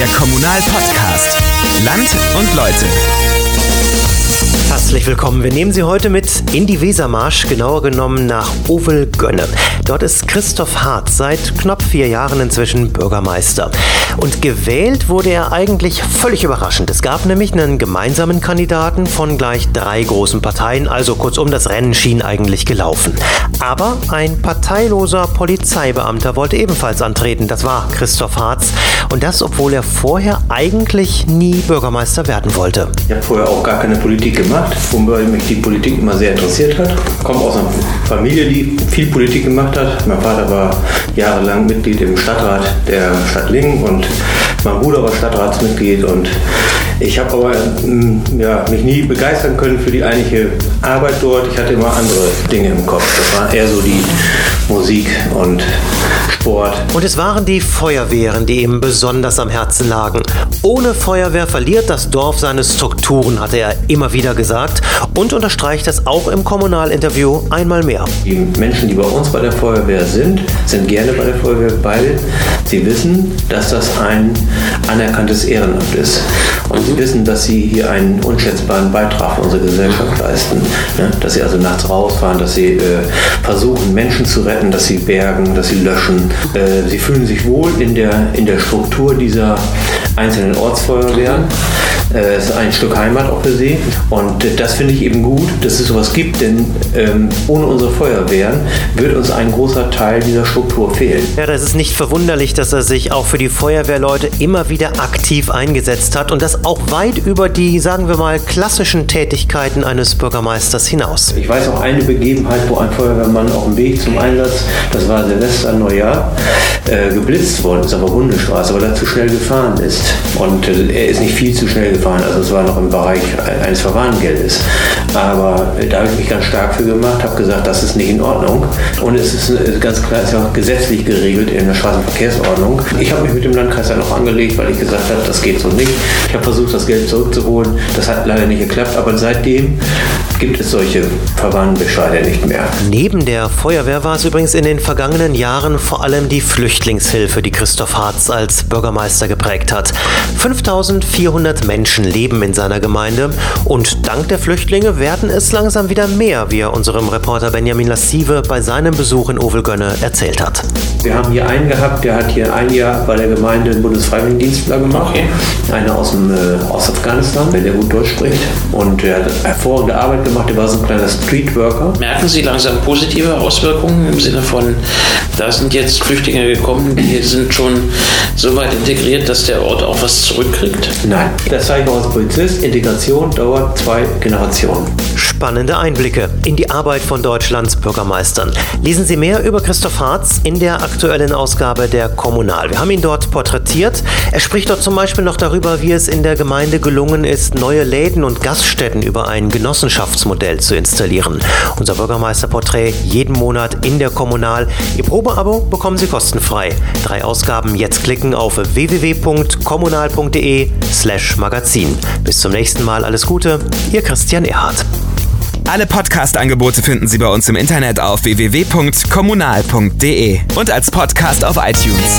Der Kommunal-Podcast. Land und Leute. Herzlich willkommen. Wir nehmen Sie heute mit in die Wesermarsch, genauer genommen nach Ovelgönne. Dort ist Christoph Hart seit knapp vier Jahren inzwischen Bürgermeister. Und gewählt wurde er eigentlich völlig überraschend. Es gab nämlich einen gemeinsamen Kandidaten von gleich drei großen Parteien, also kurzum, das Rennen schien eigentlich gelaufen. Aber ein parteiloser Polizeibeamter wollte ebenfalls antreten. Das war Christoph Harz. Und das, obwohl er vorher eigentlich nie Bürgermeister werden wollte. Ich habe vorher auch gar keine Politik gemacht, wobei mich die Politik immer sehr interessiert hat. Ich komme aus einer Familie, die viel Politik gemacht hat. Mein Vater war jahrelang Mitglied im Stadtrat der Stadt Lingen und mein Bruder war Stadtratsmitglied und ich habe aber mm, ja, mich nie begeistern können für die eigentliche Arbeit dort. Ich hatte immer andere Dinge im Kopf. Das war eher so die Musik und Sport. Und es waren die Feuerwehren, die ihm besonders am Herzen lagen. Ohne Feuerwehr verliert das Dorf seine Strukturen, hatte er immer wieder gesagt und unterstreicht das auch im Kommunalinterview einmal mehr. Die Menschen, die bei uns bei der Feuerwehr sind, sind gerne bei der Feuerwehr, weil sie wissen, dass das ein anerkanntes Ehrenamt ist. Und sie wissen, dass sie hier einen unschätzbaren Beitrag für unsere Gesellschaft leisten. Ne? Dass sie also nachts rausfahren, dass sie äh, versuchen, Menschen zu retten, dass sie bergen, dass sie löschen. Äh, sie fühlen sich wohl in der, in der Struktur dieser einzelnen Ortsfeuerwehren. Äh, es ist ein Stück Heimat auch für sie. Und äh, das finde ich eben gut, dass es sowas gibt, denn ähm, ohne unsere Feuerwehren wird uns ein großer Teil dieser Struktur fehlen. Ja, das ist nicht verwunderlich, dass er sich auch für die Feuerwehrleute immer wieder aktiv eingesetzt hat und das auch weit über die, sagen wir mal, klassischen Tätigkeiten eines Bürgermeisters hinaus. Ich weiß auch eine Begebenheit, wo ein Feuerwehrmann auf dem Weg zum Einsatz, das war Silvester, Neujahr, äh, geblitzt worden ist, aber Bundesstraße, weil er zu schnell gefahren ist. Und äh, er ist nicht viel zu schnell gefahren, also es war noch im Bereich eines Verwarngeldes. Aber da habe ich mich ganz stark für gemacht, habe gesagt, das ist nicht in Ordnung. Und es ist äh, ganz klar, es ist auch gesetzlich geregelt in der Straßenverkehrsordnung. Ich habe mich mit dem Landkreis dann noch angelegt, weil ich gesagt habe, das geht so nicht. Ich habe versucht, das Geld zurückzuholen. Das hat leider nicht geklappt, aber seitdem gibt es solche Verwarnbescheide nicht mehr. Neben der Feuerwehr war es übrigens in den vergangenen Jahren vor allem die Flüchtlingshilfe, die Christoph Harz als Bürgermeister geprägt hat. 5400 Menschen leben in seiner Gemeinde und dank der Flüchtlinge werden es langsam wieder mehr, wie er unserem Reporter Benjamin Lassive bei seinem Besuch in Ovelgönne erzählt hat. Wir haben hier einen gehabt, der hat hier ein Jahr bei der Gemeinde einen Bundesfreiwilligendienstler gemacht. Okay. Einer aus, dem, äh, aus Afghanistan, der gut Deutsch spricht. Und der hat hervorragende Arbeit gemacht. Der war so ein kleiner Streetworker. Merken Sie langsam positive Auswirkungen im Sinne von, da sind jetzt Flüchtlinge gekommen, die sind schon so weit integriert, dass der Ort auch was zurückkriegt? Nein, das sage ich auch als Polizist. Integration dauert zwei Generationen. Spannende Einblicke in die Arbeit von Deutschlands Bürgermeistern. Lesen Sie mehr über Christoph Harz in der aktuellen Ausgabe der Kommunal. Wir haben ihn dort porträtiert. Er spricht dort zum Beispiel noch darüber, wie es in der Gemeinde gelungen ist, neue Läden und Gaststätten über ein Genossenschaftsmodell zu installieren. Unser Bürgermeisterporträt jeden Monat in der Kommunal. Ihr Probeabo bekommen Sie kostenfrei. Drei Ausgaben jetzt klicken auf www.kommunal.de slash Magazin. Bis zum nächsten Mal. Alles Gute. Ihr Christian Erhardt. Alle Podcast-Angebote finden Sie bei uns im Internet auf www.kommunal.de und als Podcast auf iTunes.